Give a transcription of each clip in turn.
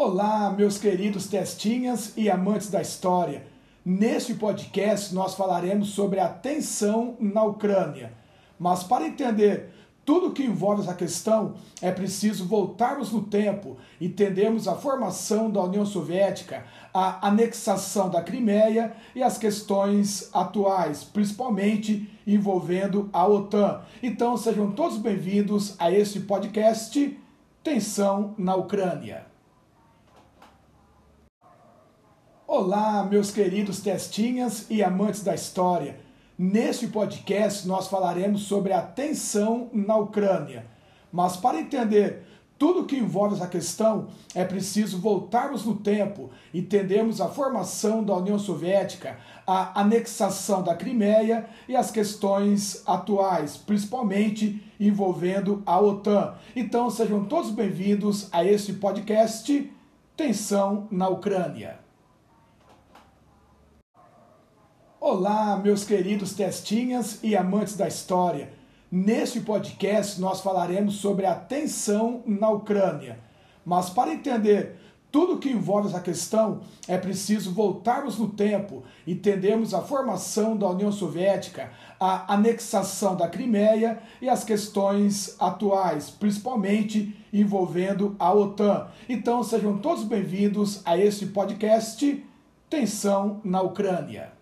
Olá, meus queridos testinhas e amantes da história. Neste podcast nós falaremos sobre a tensão na Ucrânia. Mas para entender tudo que envolve essa questão, é preciso voltarmos no tempo, entendermos a formação da União Soviética, a anexação da Crimeia e as questões atuais, principalmente envolvendo a OTAN. Então sejam todos bem-vindos a este podcast Tensão na Ucrânia. Olá, meus queridos testinhas e amantes da história. Neste podcast nós falaremos sobre a tensão na Ucrânia. Mas para entender tudo que envolve essa questão, é preciso voltarmos no tempo, entendermos a formação da União Soviética, a anexação da Crimeia e as questões atuais, principalmente envolvendo a OTAN. Então sejam todos bem-vindos a este podcast Tensão na Ucrânia. Olá, meus queridos testinhas e amantes da história. Neste podcast nós falaremos sobre a tensão na Ucrânia. Mas para entender tudo que envolve essa questão, é preciso voltarmos no tempo, entendermos a formação da União Soviética, a anexação da Crimeia e as questões atuais, principalmente envolvendo a OTAN. Então sejam todos bem-vindos a este podcast Tensão na Ucrânia.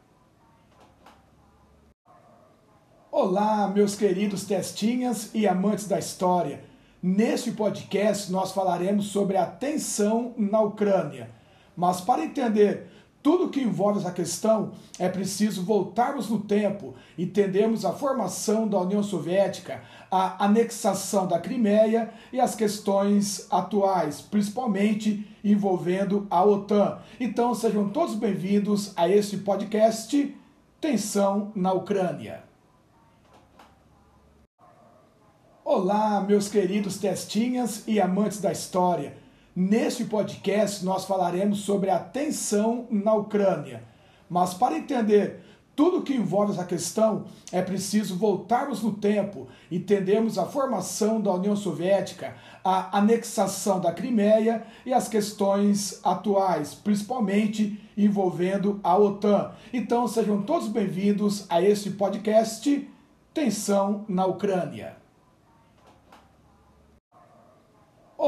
Olá, meus queridos testinhas e amantes da história. Neste podcast nós falaremos sobre a tensão na Ucrânia. Mas para entender tudo que envolve essa questão, é preciso voltarmos no tempo, entendermos a formação da União Soviética, a anexação da Crimeia e as questões atuais, principalmente envolvendo a OTAN. Então sejam todos bem-vindos a este podcast Tensão na Ucrânia. Olá, meus queridos testinhas e amantes da história. Neste podcast nós falaremos sobre a tensão na Ucrânia. Mas para entender tudo que envolve essa questão, é preciso voltarmos no tempo, entendermos a formação da União Soviética, a anexação da Crimeia e as questões atuais, principalmente envolvendo a OTAN. Então sejam todos bem-vindos a este podcast Tensão na Ucrânia.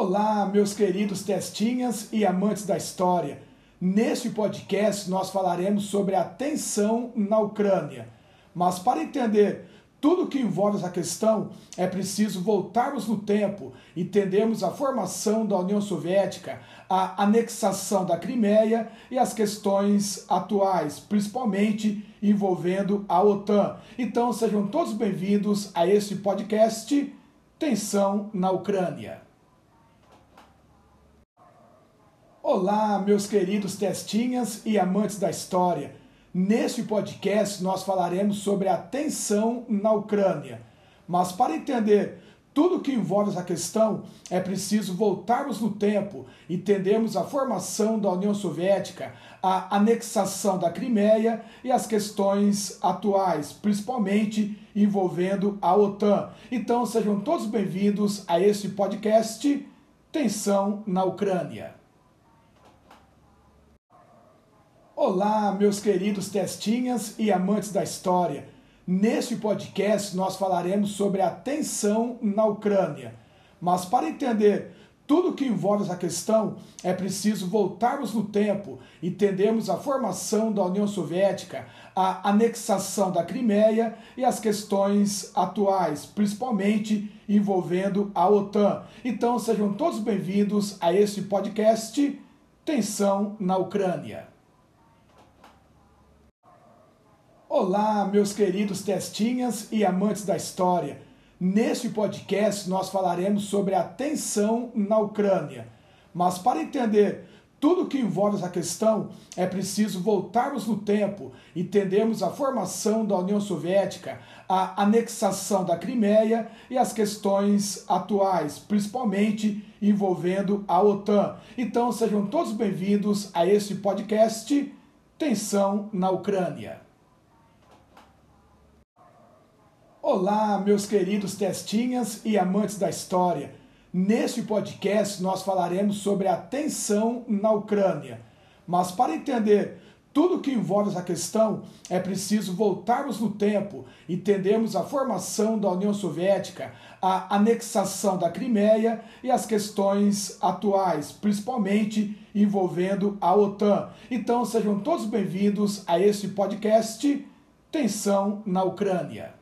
Olá, meus queridos testinhas e amantes da história. Neste podcast nós falaremos sobre a tensão na Ucrânia. Mas para entender tudo que envolve essa questão, é preciso voltarmos no tempo, entendermos a formação da União Soviética, a anexação da Crimeia e as questões atuais, principalmente envolvendo a OTAN. Então sejam todos bem-vindos a este podcast Tensão na Ucrânia. Olá, meus queridos testinhas e amantes da história. Neste podcast nós falaremos sobre a tensão na Ucrânia. Mas para entender tudo que envolve essa questão, é preciso voltarmos no tempo, entendermos a formação da União Soviética, a anexação da Crimeia e as questões atuais, principalmente envolvendo a OTAN. Então sejam todos bem-vindos a este podcast Tensão na Ucrânia. Olá, meus queridos testinhas e amantes da história. Neste podcast nós falaremos sobre a tensão na Ucrânia. Mas para entender tudo que envolve essa questão, é preciso voltarmos no tempo, entendermos a formação da União Soviética, a anexação da Crimeia e as questões atuais, principalmente envolvendo a OTAN. Então sejam todos bem-vindos a este podcast Tensão na Ucrânia. Olá, meus queridos testinhas e amantes da história. Neste podcast nós falaremos sobre a tensão na Ucrânia. Mas para entender tudo que envolve essa questão, é preciso voltarmos no tempo, entendermos a formação da União Soviética, a anexação da Crimeia e as questões atuais, principalmente envolvendo a OTAN. Então sejam todos bem-vindos a este podcast Tensão na Ucrânia. Olá, meus queridos testinhas e amantes da história. Neste podcast, nós falaremos sobre a tensão na Ucrânia. Mas para entender tudo que envolve essa questão, é preciso voltarmos no tempo, entendermos a formação da União Soviética, a anexação da Crimeia e as questões atuais, principalmente envolvendo a OTAN. Então sejam todos bem-vindos a este podcast Tensão na Ucrânia.